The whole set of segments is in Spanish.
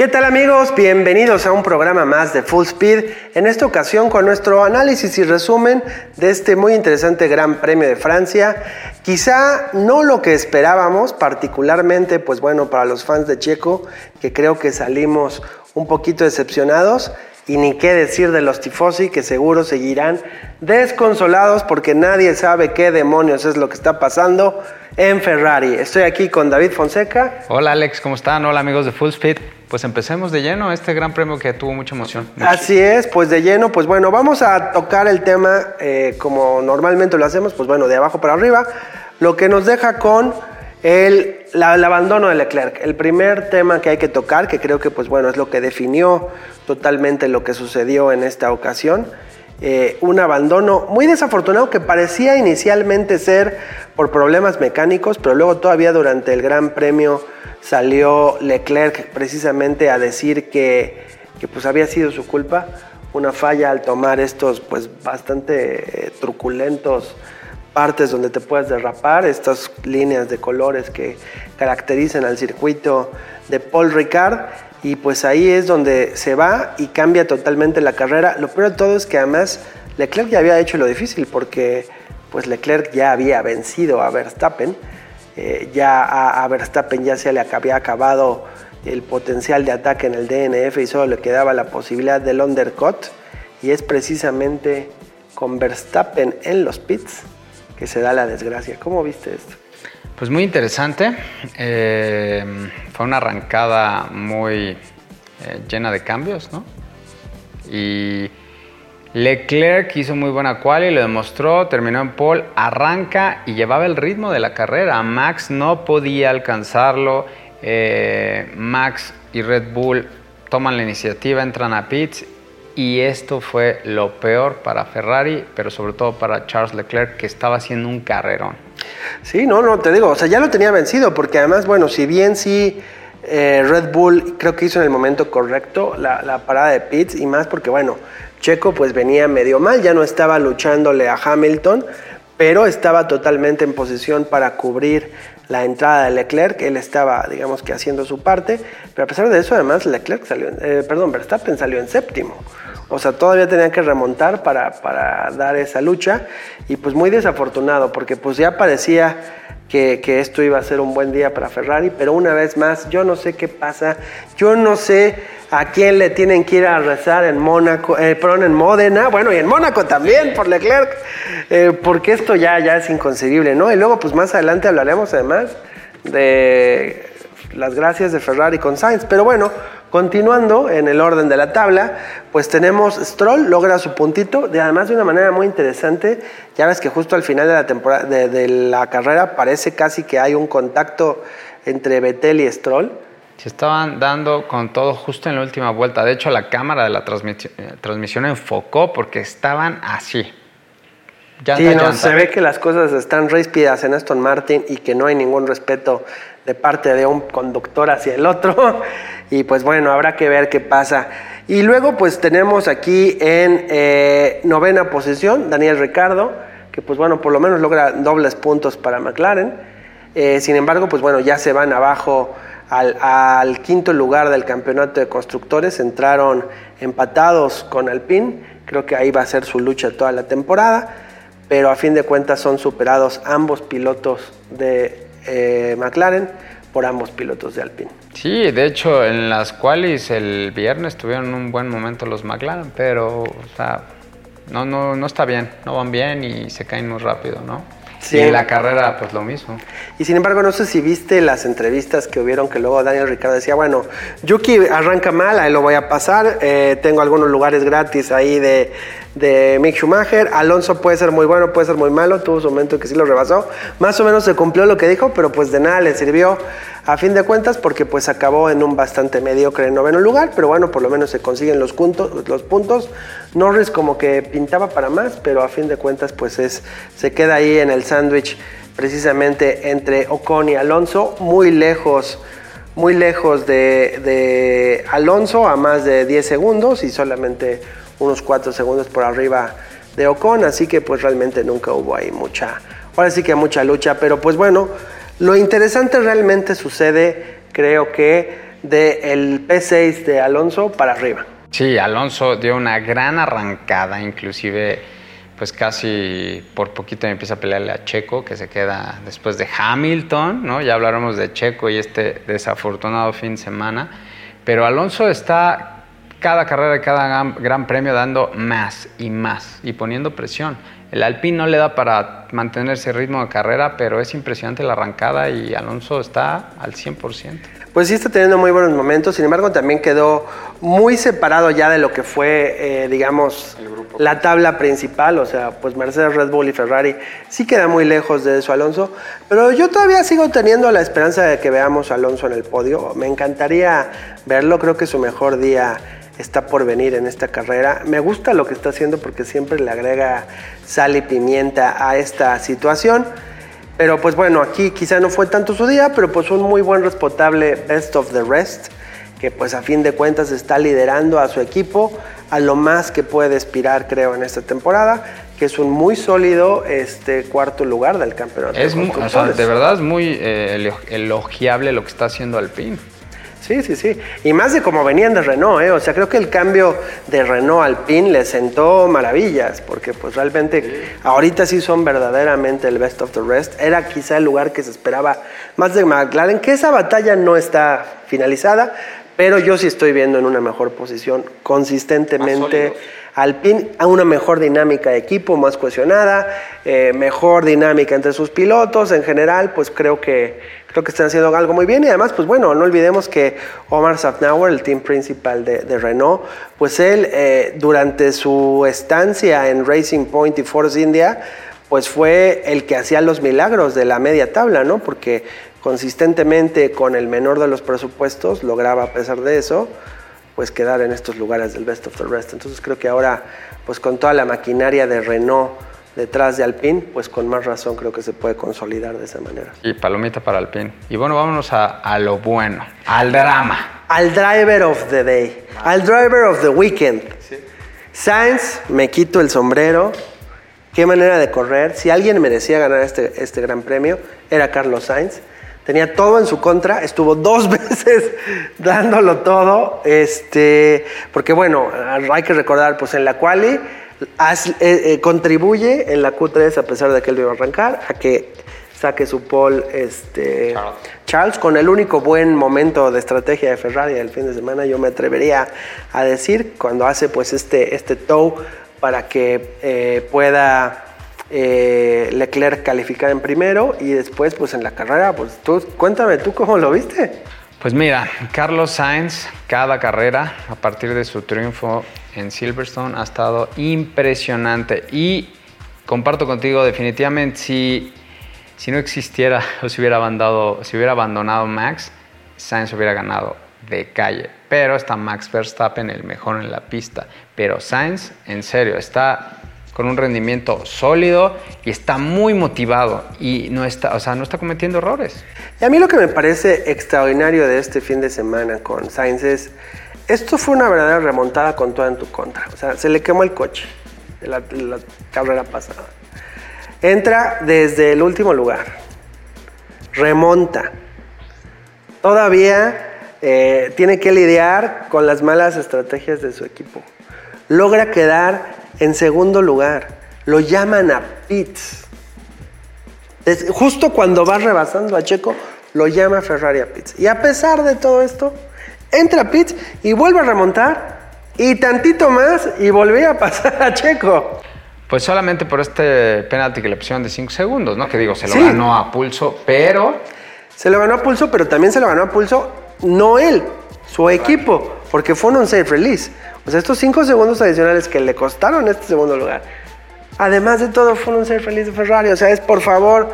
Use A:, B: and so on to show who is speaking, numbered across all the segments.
A: ¿Qué tal amigos? Bienvenidos a un programa más de Full Speed, en esta ocasión con nuestro análisis y resumen de este muy interesante Gran Premio de Francia. Quizá no lo que esperábamos, particularmente pues bueno para los fans de Checo, que creo que salimos un poquito decepcionados, y ni qué decir de los tifosi que seguro seguirán desconsolados porque nadie sabe qué demonios es lo que está pasando en Ferrari. Estoy aquí con David Fonseca.
B: Hola Alex, ¿cómo están? Hola amigos de Full Speed. Pues empecemos de lleno este gran premio que tuvo mucha emoción.
A: Así es, pues de lleno, pues bueno, vamos a tocar el tema eh, como normalmente lo hacemos, pues bueno, de abajo para arriba, lo que nos deja con el, el, abandono de Leclerc, el primer tema que hay que tocar, que creo que pues bueno es lo que definió totalmente lo que sucedió en esta ocasión. Eh, un abandono muy desafortunado que parecía inicialmente ser por problemas mecánicos, pero luego todavía durante el Gran Premio salió Leclerc precisamente a decir que, que pues había sido su culpa, una falla al tomar estos pues bastante eh, truculentos partes donde te puedes derrapar, estas líneas de colores que caracterizan al circuito de Paul Ricard. Y pues ahí es donde se va y cambia totalmente la carrera. Lo peor de todo es que además Leclerc ya había hecho lo difícil porque pues Leclerc ya había vencido a Verstappen. Eh, ya a, a, Verstappen ya se le había acabado el potencial de ataque en el DNF y solo le quedaba la posibilidad del undercut. Y es precisamente con Verstappen en los pits que se da la desgracia. ¿Cómo viste esto?
B: Pues muy interesante. Eh, fue una arrancada muy eh, llena de cambios, ¿no? Y Leclerc hizo muy buena cual y lo demostró, terminó en pole, arranca y llevaba el ritmo de la carrera. Max no podía alcanzarlo. Eh, Max y Red Bull toman la iniciativa, entran a pits y esto fue lo peor para Ferrari, pero sobre todo para Charles Leclerc, que estaba haciendo un carrerón.
A: Sí, no, no, te digo, o sea, ya lo tenía vencido, porque además, bueno, si bien sí eh, Red Bull creo que hizo en el momento correcto la, parada de pits, y más porque, bueno, Checo pues venía medio mal, ya no estaba luchándole a Hamilton, pero estaba totalmente en posición para cubrir la entrada de Leclerc, él estaba, digamos que haciendo su parte, pero a pesar de eso, además, Leclerc salió, eh, perdón, Verstappen salió en séptimo. O sea, todavía tenían que remontar para, para, dar esa lucha y pues muy desafortunado porque pues ya parecía que, que, esto iba a ser un buen día para Ferrari, pero una vez más, yo no sé qué pasa, yo no sé a quién le tienen que ir a rezar en Mónaco, eh, perdón, en Módena, bueno, y en Mónaco también por Leclerc, eh, porque esto ya, ya es inconcebible, ¿no? Y luego pues más adelante hablaremos además de las gracias de Ferrari con Sainz, pero bueno, Continuando en el orden de la tabla, pues tenemos Stroll, logra su puntito, de, además de una manera muy interesante. Ya ves que justo al final de la, temporada, de, de la carrera parece casi que hay un contacto entre Vettel y Stroll.
B: Se estaban dando con todo justo en la última vuelta. De hecho, la cámara de la transmisión, transmisión enfocó porque estaban así.
A: Llanta, sí, no, se ve que las cosas están ríspidas en Aston Martin y que no hay ningún respeto de parte de un conductor hacia el otro. Y pues bueno, habrá que ver qué pasa. Y luego pues tenemos aquí en eh, novena posición Daniel Ricardo, que pues bueno, por lo menos logra dobles puntos para McLaren. Eh, sin embargo, pues bueno, ya se van abajo al, al, quinto lugar del campeonato de constructores. Entraron empatados con Alpine. Creo que ahí va a ser su lucha toda la temporada. Pero a fin de cuentas son superados ambos pilotos de eh, McLaren por ambos pilotos de Alpine.
B: Sí, de hecho en las cuales el viernes tuvieron un buen momento los McLaren, pero o sea, no, no, no está bien, no van bien y se caen muy rápido, ¿no? Sí. Y en la carrera, pues lo mismo.
A: Y sin embargo, no sé si viste las entrevistas que hubieron que luego Daniel Ricardo decía, bueno, Yuki arranca mal, ahí lo voy a pasar, eh, tengo algunos lugares gratis ahí de, de Mick Schumacher, Alonso puede ser muy bueno, puede ser muy malo, tuvo su momento que sí lo rebasó, más o menos se cumplió lo que dijo, pero pues de nada le sirvió a fin de cuentas porque pues acabó en un bastante mediocre noveno lugar, pero bueno, por lo menos se consiguen los puntos, los puntos. Norris como que pintaba para más, pero a fin de cuentas pues es, se queda ahí en el sándwich precisamente entre Ocon y Alonso, muy lejos, muy lejos de, de, Alonso a más de 10 segundos y solamente unos 4 segundos por arriba de Ocon, así que pues realmente nunca hubo ahí mucha, ahora sí que mucha lucha, pero pues bueno, lo interesante realmente sucede, creo que del P6 de Alonso para arriba.
B: Sí, Alonso dio una gran arrancada, inclusive pues casi por poquito empieza a pelearle a Checo, que se queda después de Hamilton, ¿no? Ya hablaremos de Checo y este desafortunado fin de semana. Pero Alonso está cada carrera y cada gran, premio dando más y más y poniendo presión. El Alpine no le da para mantener ese ritmo de carrera, pero es impresionante la arrancada y Alonso está al 100%
A: pues sí está teniendo muy buenos momentos, sin embargo también quedó muy separado ya de lo que fue, eh, digamos, la tabla principal, o sea, pues Mercedes, Red Bull y Ferrari sí queda muy lejos de eso Alonso, pero yo todavía sigo teniendo la esperanza de que veamos a Alonso en el podio, me encantaría verlo, creo que su mejor día está por venir en esta carrera. Me gusta lo que está haciendo porque siempre le agrega sal y pimienta a esta situación. Pero pues bueno, aquí quizá no fue tanto su día, pero pues un muy buen respetable best of the rest, que pues a fin de cuentas está liderando a su equipo a lo más que puede aspirar creo en esta temporada, que es un muy sólido este cuarto lugar del campeonato.
B: Es muy, de verdad es muy eh, elogiable lo que está haciendo Alpine.
A: Sí, sí, sí. Y más de como venían de Renault, ¿eh? O sea, creo que el cambio de Renault al PIN le sentó maravillas, porque pues realmente ahorita sí son verdaderamente el best of the rest. Era quizá el lugar que se esperaba más de McLaren, que esa batalla no está finalizada, pero yo sí estoy viendo en una mejor posición consistentemente. Alpine a una mejor dinámica de equipo, más cohesionada, eh, mejor dinámica entre sus pilotos. En general, pues creo que, creo que están haciendo algo muy bien. Y además, pues bueno, no olvidemos que Omar Safnauer, el team principal de, Renault, pues él eh, durante su estancia en Racing Point y Force India, pues fue el que hacía los milagros de la media tabla, ¿no? Porque consistentemente con el menor de los presupuestos lograba a pesar de eso pues quedar en estos lugares del best of the rest. Entonces creo que ahora, pues con toda la maquinaria de Renault detrás de Alpine, pues con más razón creo que se puede consolidar de esa manera.
B: Y palomita para Alpine. Y bueno, vámonos a, lo bueno, al drama.
A: Al driver of the day, al driver of the weekend. Sainz, me quito el sombrero. Qué manera de correr. Si alguien merecía ganar este, este gran premio, era Carlos Sainz tenía todo en su contra, estuvo dos veces dándolo todo, este, porque bueno, hay que recordar, pues en la quali eh, eh, contribuye en la Q3 a pesar de que él iba a arrancar, a que saque su pole este, Charles. con el único buen momento de estrategia de Ferrari el fin de semana, yo me atrevería a decir, cuando hace pues este, este tow para que eh, pueda eh, Leclerc calificar en primero y después pues en la carrera, pues tú cuéntame tú cómo lo viste.
B: Pues mira, Carlos Sainz, cada carrera, a partir de su triunfo en Silverstone, ha estado impresionante. Y comparto contigo, definitivamente, si, si no existiera o si hubiera, abandonado, si hubiera abandonado Max, Sainz hubiera ganado de calle. Pero está Max Verstappen el mejor en la pista. Pero Sainz, en serio, está con un rendimiento sólido y está muy motivado y no está, o sea, no está cometiendo errores.
A: Y a mí lo que me parece extraordinario de este fin de semana con Sainz es, esto fue una verdadera remontada con toda en tu contra. O sea, se le quemó el coche de la, carrera pasada. Entra desde el último lugar, remonta. Todavía eh, tiene que lidiar con las malas estrategias de su equipo. Logra quedar en segundo lugar, lo llaman a pits. justo cuando va rebasando a Checo, lo llama Ferrari a pits. Y a pesar de todo esto, entra a pits y vuelve a remontar y tantito más y volvía a pasar a Checo.
B: Pues solamente por este penalti que le pusieron de 5 segundos, ¿no? Que digo, se lo ganó a pulso, pero...
A: Se lo ganó a pulso, pero también se lo ganó a pulso no él, su equipo, porque fue un safe release. O sea, estos cinco segundos adicionales que le costaron este segundo lugar, además de todo, fueron ser feliz de Ferrari. O sea, es por favor,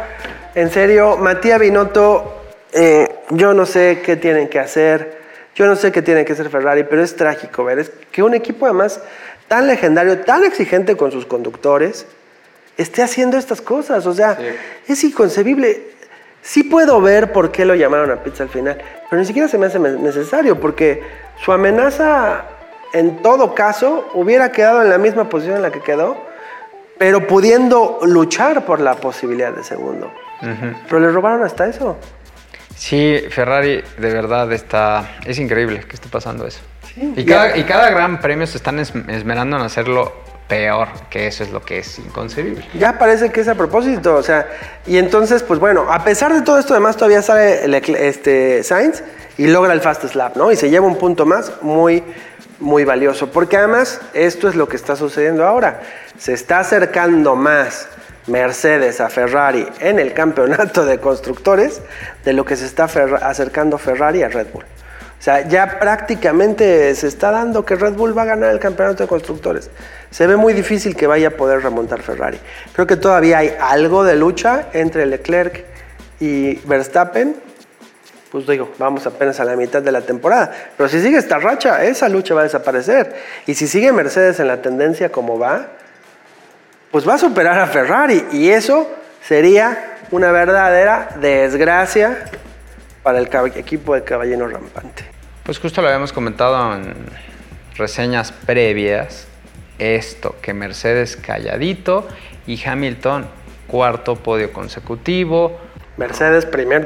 A: en serio, Matías Binotto, eh, yo no sé qué tienen que hacer, yo no sé qué tiene que hacer Ferrari, pero es trágico ver es que un equipo además tan legendario, tan exigente con sus conductores, esté haciendo estas cosas. O sea, es inconcebible. Sí puedo ver por qué lo llamaron a pizza al final, pero ni siquiera se me hace necesario, porque su amenaza en todo caso hubiera quedado en la misma posición en la que quedó, pero pudiendo luchar por la posibilidad de segundo. Pero le robaron hasta eso.
B: Sí, Ferrari de verdad está. Es increíble que esté pasando eso. y, cada, y, cada, gran premio se están esmerando en hacerlo peor, que eso es lo que es inconcebible.
A: Ya parece que es a propósito, o sea, y entonces, pues bueno, a pesar de todo esto, además todavía sale este, Sainz y logra el fast slap, ¿no? Y se lleva un punto más muy, muy valioso, porque además esto es lo que está sucediendo ahora, se está acercando más Mercedes a Ferrari en el campeonato de constructores de lo que se está acercando Ferrari a Red Bull. O sea, ya prácticamente se está dando que Red Bull va a ganar el campeonato de constructores. Se ve muy difícil que vaya a poder remontar Ferrari. Creo que todavía hay algo de lucha entre Leclerc y Verstappen. Pues digo, vamos apenas a la mitad de la temporada. Pero si sigue esta racha, esa lucha va a desaparecer. Y si sigue Mercedes en la tendencia como va, pues va a superar a Ferrari y eso sería una verdadera desgracia para el equipo de Caballero Rampante.
B: Pues justo lo habíamos comentado en reseñas previas, esto, que Mercedes calladito y Hamilton cuarto podio consecutivo.
A: Mercedes primer,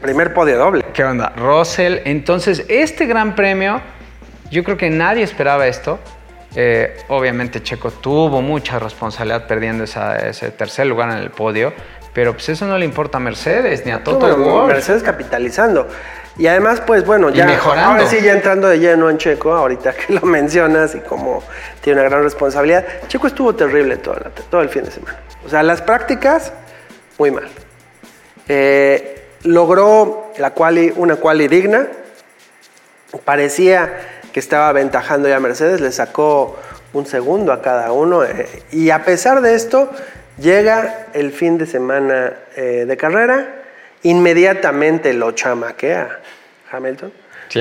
A: primer podio doble.
B: ¿Qué onda? Russell, entonces este gran premio, yo creo que nadie esperaba esto. Eh, obviamente Checo tuvo mucha responsabilidad perdiendo ese tercer lugar en el podio, pero pues eso no le importa a Mercedes ni a Toto
A: Wolff. Mercedes capitalizando. Y además, pues bueno, ya mejorando. ahora sí ya entrando de lleno en Checo, ahorita que lo mencionas y como tiene una gran responsabilidad, Checo estuvo terrible todo, todo el fin de semana. O sea, las prácticas, muy mal. Eh, logró la quali, una quali digna, parecía que estaba aventajando ya a Mercedes, le sacó un segundo a cada uno. Eh, y a pesar de esto, llega el fin de semana eh, de carrera, inmediatamente lo chamaquea Hamilton.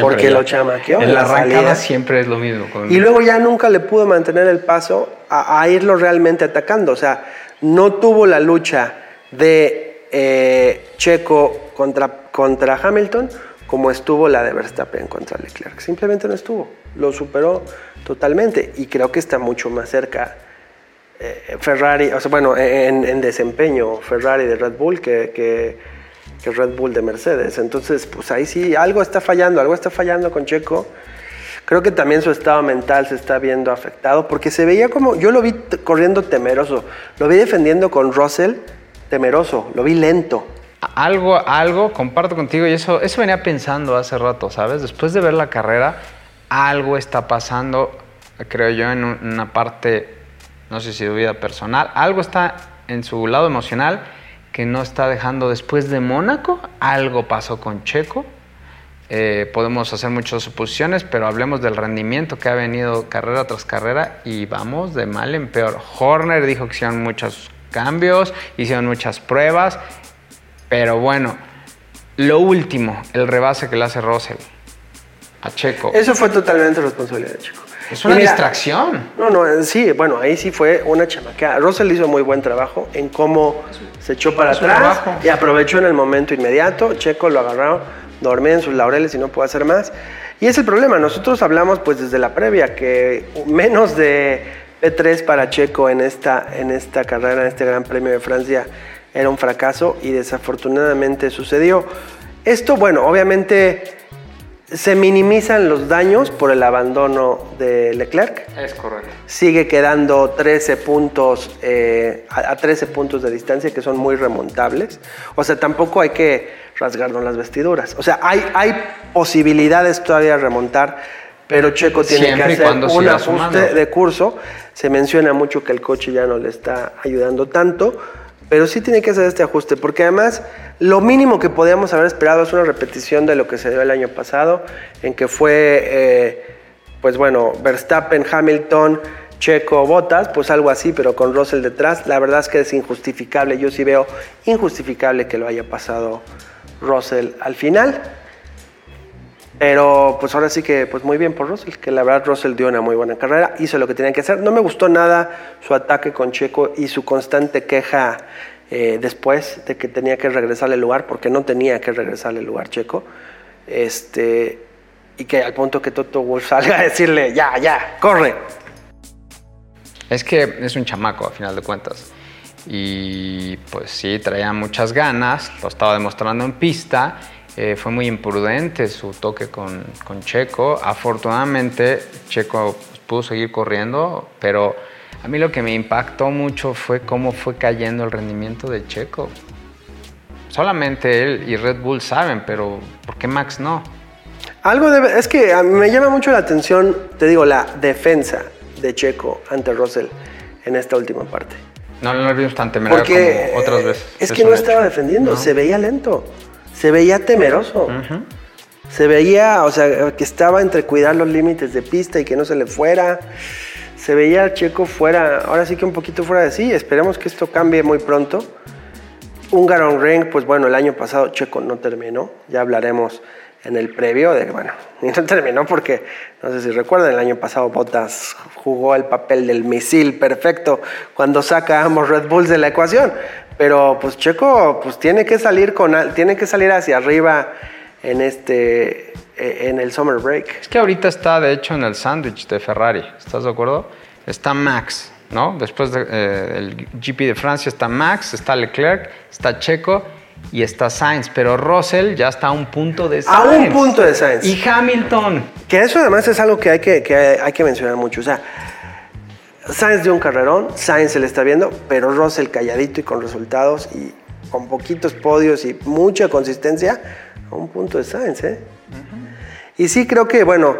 A: porque lo chamaqueó.
B: En la, arrancada siempre es lo mismo.
A: Y luego ya nunca le pudo mantener el paso a, irlo realmente atacando. O sea, no tuvo la lucha de eh, Checo contra, contra Hamilton como estuvo la de Verstappen contra Leclerc. Simplemente no estuvo, lo superó totalmente y creo que está mucho más cerca Ferrari, o sea, bueno, en, desempeño Ferrari de Red Bull que, que, Red Bull de Mercedes. Entonces, pues ahí sí, algo está fallando, algo está fallando con Checo. Creo que también su estado mental se está viendo afectado porque se veía como, yo lo vi corriendo temeroso, lo vi defendiendo con Russell temeroso, lo vi lento.
B: Algo, algo, comparto contigo, y eso, eso venía pensando hace rato, ¿sabes? Después de ver la carrera, algo está pasando, creo yo, en una parte, no sé si de vida personal, algo está en su lado emocional que no está dejando después de Mónaco, algo pasó con Checo. Eh, podemos hacer muchas suposiciones, pero hablemos del rendimiento que ha venido carrera tras carrera y vamos de mal en peor. Horner dijo que hicieron muchos cambios, hicieron muchas pruebas pero bueno, lo último, el rebase que le hace Russell a Checo.
A: Eso fue totalmente responsabilidad de Checo.
B: Es una distracción.
A: No, no, eh, sí, bueno, ahí sí fue una chamaqueada. Russell hizo muy buen trabajo en cómo se echó para atrás y aprovechó en el momento inmediato. Checo lo agarró, dormía en sus laureles y no pudo hacer más. Y es el problema, nosotros hablamos pues desde la previa que menos de P3 para Checo en esta, en esta carrera, en este Gran Premio de Francia era un fracaso y desafortunadamente sucedió. Esto, bueno, obviamente se minimizan los daños por el abandono de Leclerc.
B: Es correcto.
A: Sigue quedando 13 puntos eh, a 13 puntos de distancia que son muy remontables. O sea, tampoco hay que rasgarnos las vestiduras. O sea, hay, hay posibilidades todavía de remontar, pero Checo tiene que hacer un ajuste de curso. Se menciona mucho que el coche ya no le está ayudando tanto pero sí tiene que hacer este ajuste, porque además lo mínimo que podíamos haber esperado es una repetición de lo que se dio el año pasado, en que fue, eh, pues bueno, Verstappen, Hamilton, Checo, Botas, pues algo así, pero con Russell detrás. La verdad es que es injustificable, yo sí veo injustificable que lo haya pasado Russell al final. Pero pues ahora sí que pues muy bien por Russell, que la verdad Russell dio una muy buena carrera, hizo lo que tenía que hacer. No me gustó nada su ataque con Checo y su constante queja eh, después de que tenía que regresarle el lugar, porque no tenía que regresarle el lugar Checo. Este, y que al punto que Toto Wolf salga a decirle, ya, ya, corre.
B: Es que es un chamaco a final de cuentas. y pues sí, traía muchas ganas, lo estaba demostrando en pista. Eh, fue muy imprudente su toque con, con Checo. Afortunadamente, Checo pues, pudo seguir corriendo, pero a mí lo que me impactó mucho fue cómo fue cayendo el rendimiento de Checo. Solamente él y Red Bull saben, pero ¿por qué Max no?
A: Algo es que a mí me llama mucho la atención, te digo, la defensa de Checo ante Russell en esta última parte.
B: No, no lo vimos tan
A: Porque
B: como otras veces.
A: es que no estaba defendiendo,
B: No.
A: se veía lento, se veía temeroso. Se veía, o sea, que estaba entre cuidar los límites de pista y que no se le fuera. Se veía al Checo fuera, ahora sí que un poquito fuera de sí. Esperemos que esto cambie muy pronto. Hungaron Ring, pues bueno, el año pasado Checo no terminó. Ya hablaremos en el previo de, bueno, no terminó porque, no sé si recuerdan, el año pasado Bottas jugó el papel del misil perfecto cuando saca a ambos Red Bulls de la ecuación. Pero pues Checo pues tiene que salir con tiene que salir hacia arriba en este eh, en el summer break.
B: Es que ahorita está, de hecho, en el sándwich de Ferrari. ¿Estás de acuerdo? Está Max, ¿no? Después del GP de Francia está Max, está Leclerc, está Checo y está Sainz. Pero Russell ya está a un punto de
A: A
B: Sainz.
A: un punto de Sainz.
B: Y Hamilton.
A: Que eso además es algo que hay que, que hay que mencionar mucho. O sea, Sainz dio un carrerón, Sainz se le está viendo, pero Russell calladito y con resultados y con poquitos podios y mucha consistencia a un punto de Sainz, ¿eh? Y sí creo que, bueno,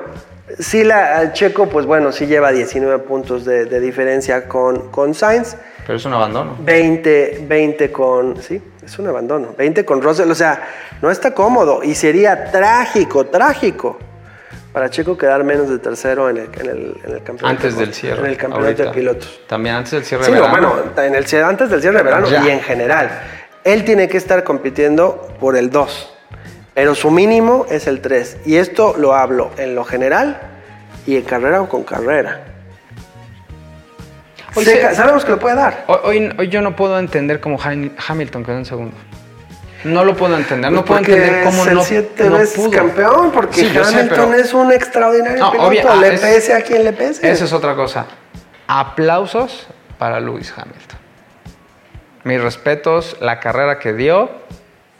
A: sí la Checo, pues bueno, sí lleva 19 puntos de, de diferencia con, con Sainz.
B: Pero es un abandono.
A: 20, 20 con. Sí, es un abandono. 20 con Russell. O sea, no está cómodo. Y sería trágico, trágico para Checo quedar menos de tercero en el, en el, en el campeonato.
B: Antes del cierre.
A: En el campeonato
B: ahorita.
A: de pilotos.
B: También antes del cierre
A: Sí,
B: de
A: no,
B: verano.
A: bueno, en el, antes del cierre de verano
B: Ya.
A: y en general. Él tiene que estar compitiendo por el 2. Pero su mínimo es el 3. Y esto lo hablo en lo general y en carrera o con carrera.
B: Hoy se-
A: sabemos que lo puede dar.
B: Hoy, hoy- yo no puedo entender cómo Ham- Hamilton quedó en segundo. No lo puedo entender. no puedo entender cómo
A: es el
B: no,
A: siete
B: no
A: veces
B: pudo.
A: campeón, porque
B: Sí, yo sé,
A: Hamilton
B: pero-
A: es un extraordinario
B: No,
A: piloto.
B: obvia-
A: le
B: es-
A: pese a quien le pese.
B: Esa es otra cosa. Aplausos para Lewis Hamilton. Mis respetos, la carrera que dio,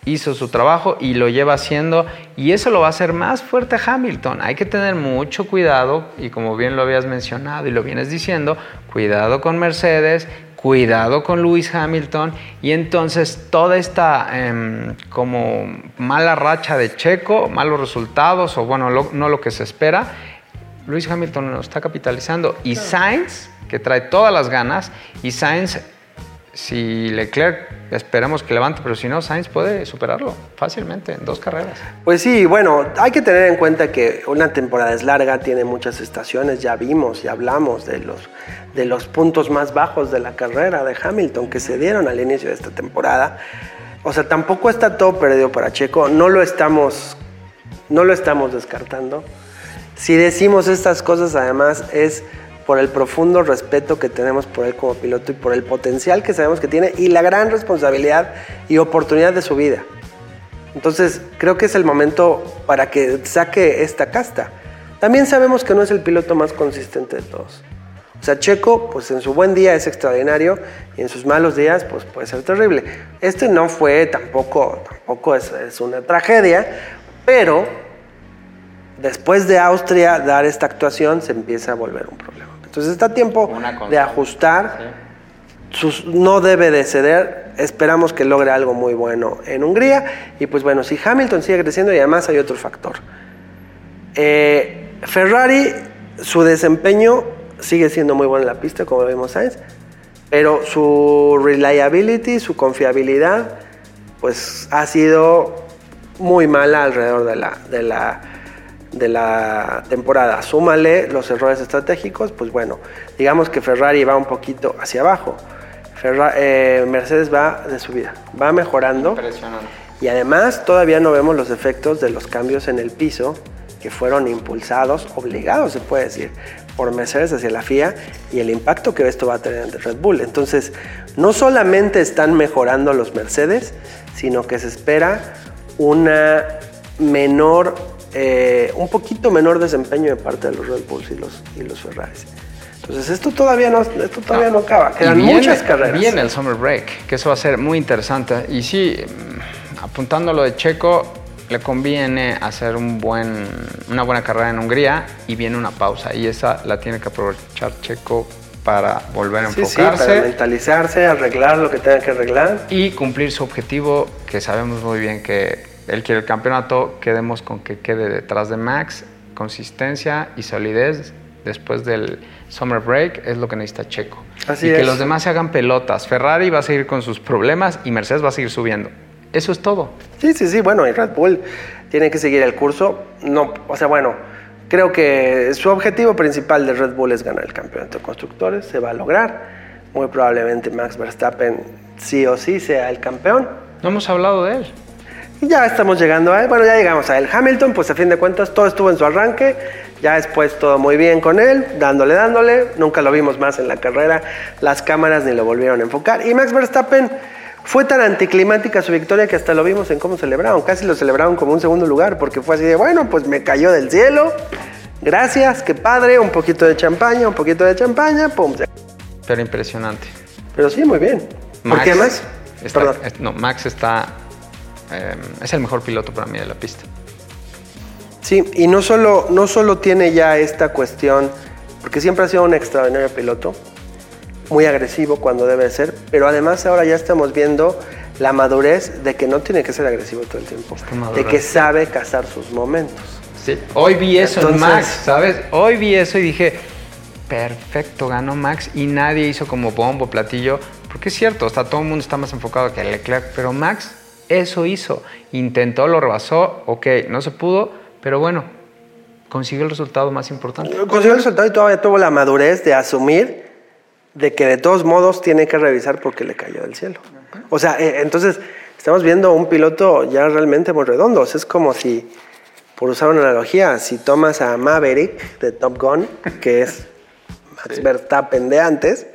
B: hizo su trabajo y lo lleva haciendo y eso lo va a hacer más fuerte a Hamilton. Hay que tener mucho cuidado y como bien lo habías mencionado y lo vienes diciendo, cuidado con Mercedes, cuidado con Lewis Hamilton y entonces toda esta em, como mala racha de Checo, malos resultados o bueno, lo- no lo que se espera, Luis Hamilton lo está capitalizando y Sainz, que trae todas las ganas, y Sainz, si Leclerc esperemos que levante, pero si no, Sainz puede superarlo fácilmente en dos carreras.
A: Pues sí, bueno, hay que tener en cuenta que una temporada es larga, tiene muchas estaciones, ya vimos y hablamos de los, de los puntos más bajos de la carrera de Hamilton que se dieron al inicio de esta temporada. O sea, tampoco está todo perdido para Checo, no lo estamos, no lo estamos descartando. Si decimos estas cosas, además, es por el profundo respeto que tenemos por él como piloto y por el potencial que sabemos que tiene y la gran responsabilidad y oportunidad de su vida. Entonces, creo que es el momento para que saque esta casta. También sabemos que no es el piloto más consistente de todos. O sea, Checo, pues en su buen día es extraordinario y en sus malos días, pues puede ser terrible. Este no fue tampoco, tampoco es, es una tragedia, pero después de Austria dar esta actuación se empieza a volver un problema. Entonces está tiempo de ajustar sus- no debe de ceder. Esperamos que logre algo muy bueno en Hungría. Y pues bueno, si Hamilton sigue creciendo y además hay otro factor. Eh, Ferrari, su desempeño sigue siendo muy bueno en la pista, como vimos Sainz, pero su reliability, su confiabilidad, pues ha sido muy mala alrededor de la, de la, de la temporada. Súmale los errores estratégicos, pues bueno, digamos que Ferrari va un poquito hacia abajo. Ferra- eh, Mercedes va de subida, va mejorando.
B: Impresionante.
A: Y además todavía no vemos los efectos de los cambios en el piso que fueron impulsados, obligados se puede decir, por Mercedes hacia la FIA y el impacto que esto va a tener en Red Bull. Entonces, no solamente están mejorando los Mercedes, sino que se espera una menor, eh, un poquito menor desempeño de parte de los Red Bulls y los, y los Ferraris. Entonces esto todavía no, esto todavía no, acaba. Quedan muchas carreras.
B: Viene el Summer Break, que eso va a ser muy interesante. Y sí, mm, apuntando lo de Checo, le conviene hacer un buen, una buena carrera en Hungría y viene una pausa. Y esa la tiene que aprovechar Checo para volver a enfocarse.
A: Sí, para mentalizarse, arreglar lo que tenga que arreglar.
B: Y cumplir su objetivo, que sabemos muy bien que él quiere el campeonato, quedemos con que quede detrás de Max, consistencia y solidez después del summer break es lo que necesita Checo.
A: Así
B: y
A: es.
B: que los demás se hagan pelotas. Ferrari va a seguir con sus problemas y Mercedes va a seguir subiendo. Eso es todo.
A: Sí, sí, sí, bueno, y Red Bull tiene que seguir el curso. No, o sea, bueno, creo que su objetivo principal de Red Bull es ganar el campeonato de constructores, se va a lograr. Muy probablemente Max Verstappen sí o sí sea el campeón.
B: No hemos hablado de él.
A: Y ya estamos llegando a él, bueno, ya llegamos a él. Hamilton, pues a fin de cuentas, todo estuvo en su arranque, ya después todo muy bien con él, dándole, dándole, nunca lo vimos más en la carrera, las cámaras ni lo volvieron a enfocar. Y Max Verstappen fue tan anticlimática su victoria que hasta lo vimos en cómo celebraron, casi lo celebraron como un segundo lugar, porque fue así de, bueno, pues me cayó del cielo, gracias, qué padre, un poquito de champaña, un poquito de champaña, pum.
B: Pero impresionante.
A: Pero sí, muy bien. ¿Por qué más?
B: está- no, Max está. Eh, es el mejor piloto para mí de la pista.
A: Sí, y no solo, no solo tiene ya esta cuestión, porque siempre ha sido un extraordinario piloto, muy agresivo cuando debe ser, pero además ahora ya estamos viendo la madurez de que no tiene que ser agresivo todo el tiempo, de que sabe cazar sus momentos.
B: Sí. Hoy vi eso en Max, ¿sabes? Hoy vi eso y dije, perfecto, ganó Max y nadie hizo como bombo, platillo. Porque es cierto, está, todo el mundo está más enfocado que Leclerc, pero Max eso hizo. Intentó, lo rebasó, ok, no se pudo, pero bueno, consiguió el resultado más importante.
A: Consiguió el resultado y todavía tuvo la madurez de asumir de que de todos modos tiene que revisar porque le cayó del cielo. O sea, eh, entonces estamos viendo un piloto ya realmente muy redondo. O sea, es como si, por usar una analogía, si tomas a Maverick de Top Gun, que es Max Verstappen de antes,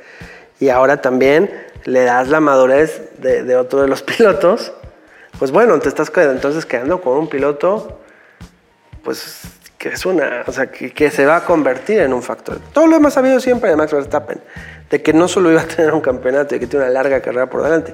A: y ahora también le das la madurez de, de otro de los pilotos, pues bueno, te estás entonces quedando con un piloto pues que es una, o sea, que, que se va a convertir en un factor. Todo lo hemos sabido siempre de Max Verstappen, de que no solo iba a tener un campeonato, de que tiene una larga carrera por delante.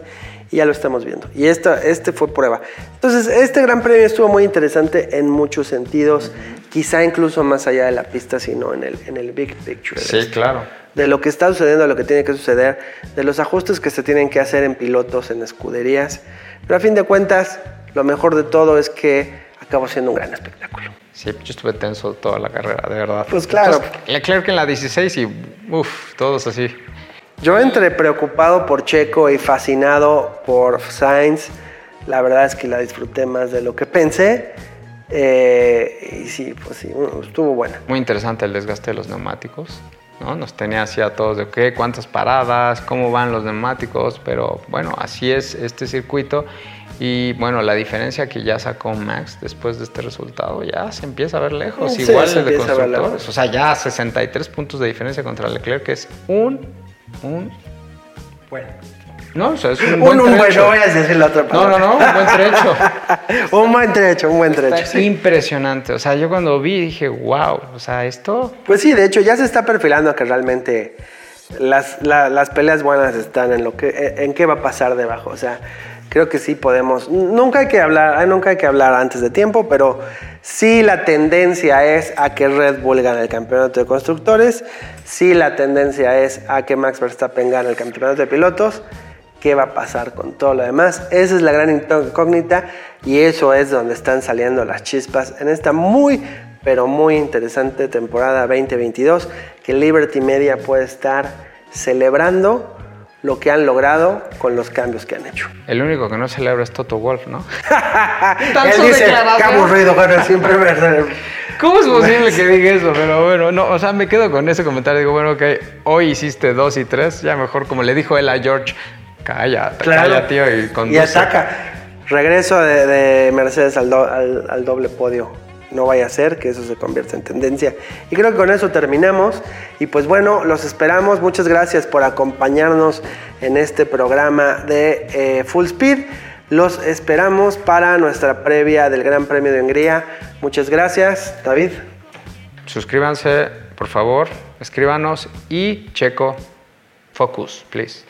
A: Y ya lo estamos viendo. Y esta, este fue prueba. Entonces, este gran premio estuvo muy interesante en muchos sentidos, quizá incluso más allá de la pista, sino en el, en el big picture.
B: Sí,
A: esto
B: claro.
A: de lo que está sucediendo, de lo que tiene que suceder, de los ajustes que se tienen que hacer en pilotos, en escuderías. Pero a fin de cuentas, lo mejor de todo es que acabó siendo un gran espectáculo.
B: Sí, yo estuve tenso toda la carrera, de verdad.
A: Pues claro.
B: Entonces, Leclerc en la 16 y uff, todos así.
A: Yo entre preocupado por Checo y fascinado por Sainz, la verdad es que la disfruté más de lo que pensé. Eh, y sí, pues sí, estuvo buena.
B: Muy interesante el desgaste de los neumáticos. ¿no? Nos tenía así a todos de qué, cuántas paradas, cómo van los neumáticos, pero bueno, así es este circuito. Y bueno, la diferencia que ya sacó Max después de este resultado ya se empieza a ver lejos,
A: Sí,
B: igual
A: se
B: el de constructores. O sea, ya 63 puntos de diferencia contra Leclerc, que es un, un,
A: Bueno.
B: no, o sea, es un
A: Un,
B: buen
A: un buen,
B: trecho.
A: no voy a decir la otra
B: No,
A: palabra.
B: no, no, un buen trecho.
A: un buen trecho, un buen trecho.
B: Está
A: sí.
B: impresionante. O sea, yo cuando vi dije, wow, o sea, esto
A: Pues sí, de hecho ya se está perfilando que realmente las, la- las peleas buenas están en lo que en qué va a pasar debajo. O sea, creo que sí podemos. Nunca hay que hablar, nunca hay que hablar antes de tiempo, pero sí la tendencia es a que Red Bull gane el campeonato de constructores. Sí la tendencia es a que Max Verstappen gane el campeonato de pilotos. ¿Qué va a pasar con todo lo demás? Esa es la gran incógnita y eso es donde están saliendo las chispas en esta muy, pero muy interesante temporada 2022 que Liberty Media puede estar celebrando lo que han logrado con los cambios que han hecho.
B: el único que no celebra es Toto Wolf, ¿no?
A: Él dice, qué aburrido, bueno, siempre me...
B: ¿Cómo es posible que diga eso? Pero bueno, no, o sea, me quedo con ese comentario. Digo, bueno, ok, hoy hiciste dos y tres, ya mejor, como le dijo él a George, calla,
A: Claro.
B: calla, tío, y
A: Y
B: conduce.
A: ataca. Regreso de, de Mercedes al, do- al- al doble podio. No vaya a ser que eso se convierta en tendencia. Y creo que con eso terminamos. Y pues bueno, los esperamos. Muchas gracias por acompañarnos en este programa de eh, Full Speed. Los esperamos para nuestra previa del Gran Premio de Hungría. Muchas gracias, David.
B: Suscríbanse, por favor, escríbanos y Checo, focus, please.